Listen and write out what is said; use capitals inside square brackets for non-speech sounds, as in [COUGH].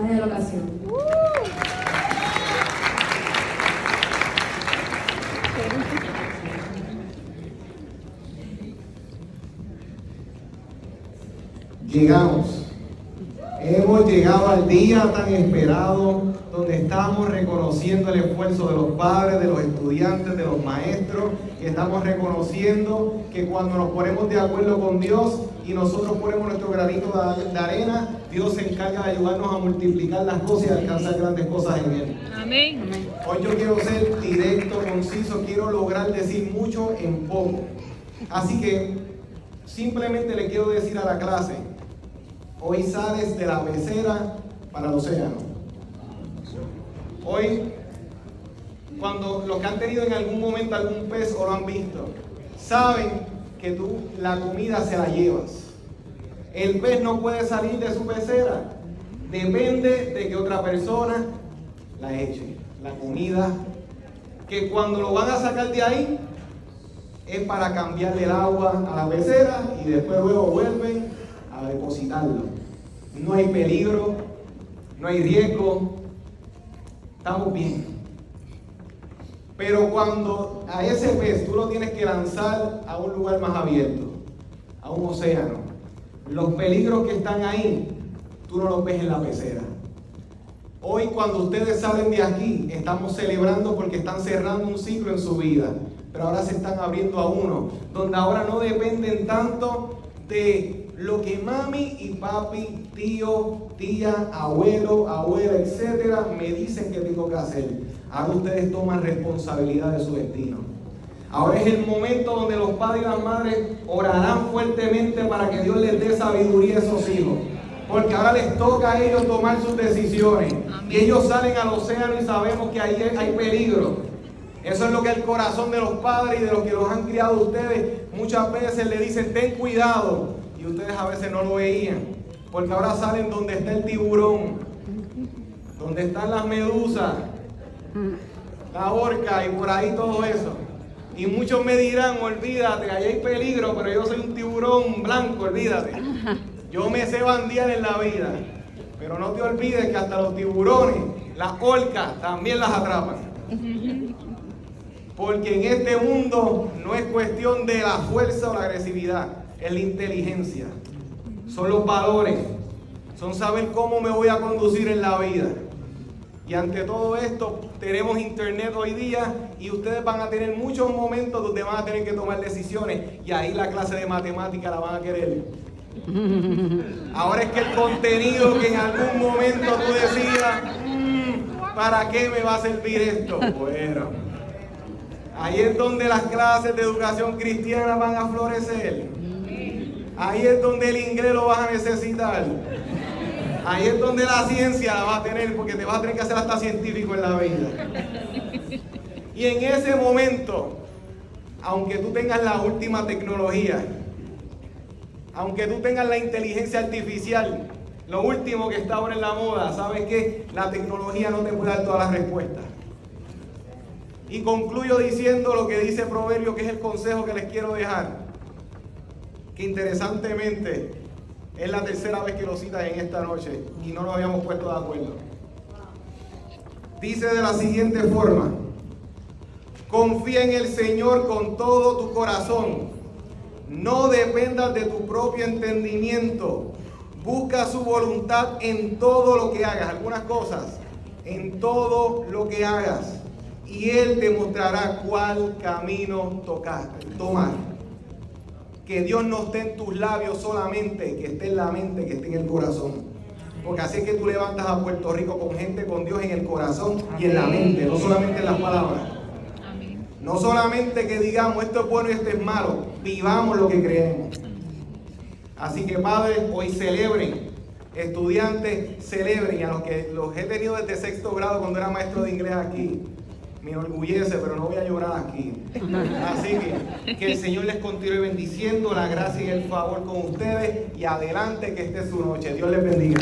mensaje de la ocasión. Llegamos. Hemos llegado al día tan esperado donde estamos reconociendo el esfuerzo de los padres, de los estudiantes, de los maestros, y estamos reconociendo que cuando nos ponemos de acuerdo con Dios y nosotros ponemos nuestro granito de arena, Dios se encarga de ayudarnos a multiplicar las cosas y alcanzar grandes cosas en Él. Amén. Hoy yo quiero ser directo, conciso, quiero lograr decir mucho en poco. Así que simplemente le quiero decir a la clase, hoy sales de la pecera para el océano. Hoy, cuando los que han tenido en algún momento algún pez o lo han visto, saben que tú la comida se la llevas. El pez no puede salir de su pecera. Depende de que otra persona la eche. La comida, que cuando lo van a sacar de ahí, es para cambiarle el agua a la pecera y después luego vuelven a depositarlo. No hay peligro, no hay riesgo, estamos bien. Pero cuando a ese pez tú lo tienes que lanzar a un lugar más abierto, a un océano, los peligros que están ahí, tú no los ves en la pecera. Hoy cuando ustedes salen de aquí, estamos celebrando porque están cerrando un ciclo en su vida, pero ahora se están abriendo a uno, donde ahora no dependen tanto de lo que mami y papi, tío, tía, abuelo, abuela, etcétera, me dicen que tengo que hacer. Ahora ustedes toman responsabilidad de su destino. Ahora es el momento donde los padres y las madres orarán fuertemente para que Dios les dé sabiduría a esos hijos. Porque ahora les toca a ellos tomar sus decisiones. Y ellos salen al océano y sabemos que ahí hay peligro. Eso es lo que el corazón de los padres y de los que los han criado ustedes muchas veces le dicen, ten cuidado ustedes a veces no lo veían. Porque ahora salen donde está el tiburón, donde están las medusas, la orca y por ahí todo eso. Y muchos me dirán, olvídate, ahí hay peligro, pero yo soy un tiburón blanco, olvídate. Yo me sé bandear en la vida. Pero no te olvides que hasta los tiburones, las orcas, también las atrapan. Porque en este mundo no es cuestión de la fuerza o la agresividad es la inteligencia, son los valores, son saber cómo me voy a conducir en la vida. Y ante todo esto, tenemos internet hoy día y ustedes van a tener muchos momentos donde van a tener que tomar decisiones y ahí la clase de matemática la van a querer. [LAUGHS] Ahora es que el contenido que en algún momento tú decías, mm, ¿para qué me va a servir esto? Bueno, ahí es donde las clases de educación cristiana van a florecer. Ahí es donde el inglés lo vas a necesitar. Ahí es donde la ciencia la vas a tener porque te vas a tener que hacer hasta científico en la vida. Y en ese momento, aunque tú tengas la última tecnología, aunque tú tengas la inteligencia artificial, lo último que está ahora en la moda, ¿sabes qué? La tecnología no te puede dar todas las respuestas. Y concluyo diciendo lo que dice Proverbio, que es el consejo que les quiero dejar que interesantemente es la tercera vez que lo citas en esta noche y no lo habíamos puesto de acuerdo. Dice de la siguiente forma, confía en el Señor con todo tu corazón, no dependas de tu propio entendimiento, busca su voluntad en todo lo que hagas, algunas cosas, en todo lo que hagas, y Él te mostrará cuál camino tocar, tomar que Dios no esté en tus labios solamente, que esté en la mente, que esté en el corazón. Porque así es que tú levantas a Puerto Rico con gente con Dios en el corazón y en la mente, no solamente en las palabras. No solamente que digamos esto es bueno y esto es malo, vivamos lo que creemos. Así que padres, hoy celebren, estudiantes celebren, y a los que los he tenido desde sexto grado cuando era maestro de inglés aquí, me enorgullece, pero no voy a llorar aquí. Así que que el Señor les continúe bendiciendo la gracia y el favor con ustedes y adelante que esté su noche. Dios les bendiga.